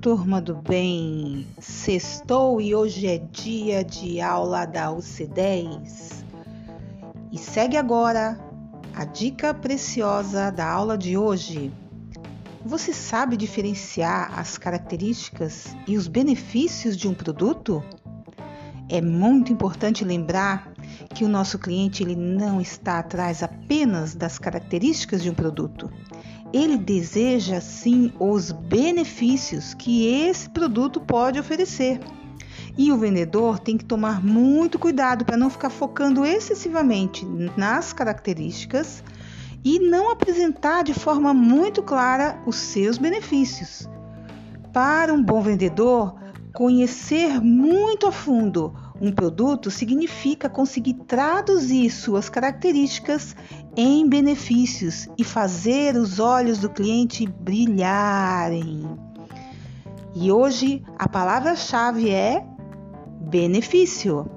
turma do bem! Sextou e hoje é dia de aula da UC10. E segue agora a dica preciosa da aula de hoje. Você sabe diferenciar as características e os benefícios de um produto? É muito importante lembrar que o nosso cliente ele não está atrás apenas das características de um produto ele deseja sim os benefícios que esse produto pode oferecer. E o vendedor tem que tomar muito cuidado para não ficar focando excessivamente nas características e não apresentar de forma muito clara os seus benefícios. Para um bom vendedor, conhecer muito a fundo um produto significa conseguir traduzir suas características em benefícios e fazer os olhos do cliente brilharem. E hoje a palavra-chave é benefício.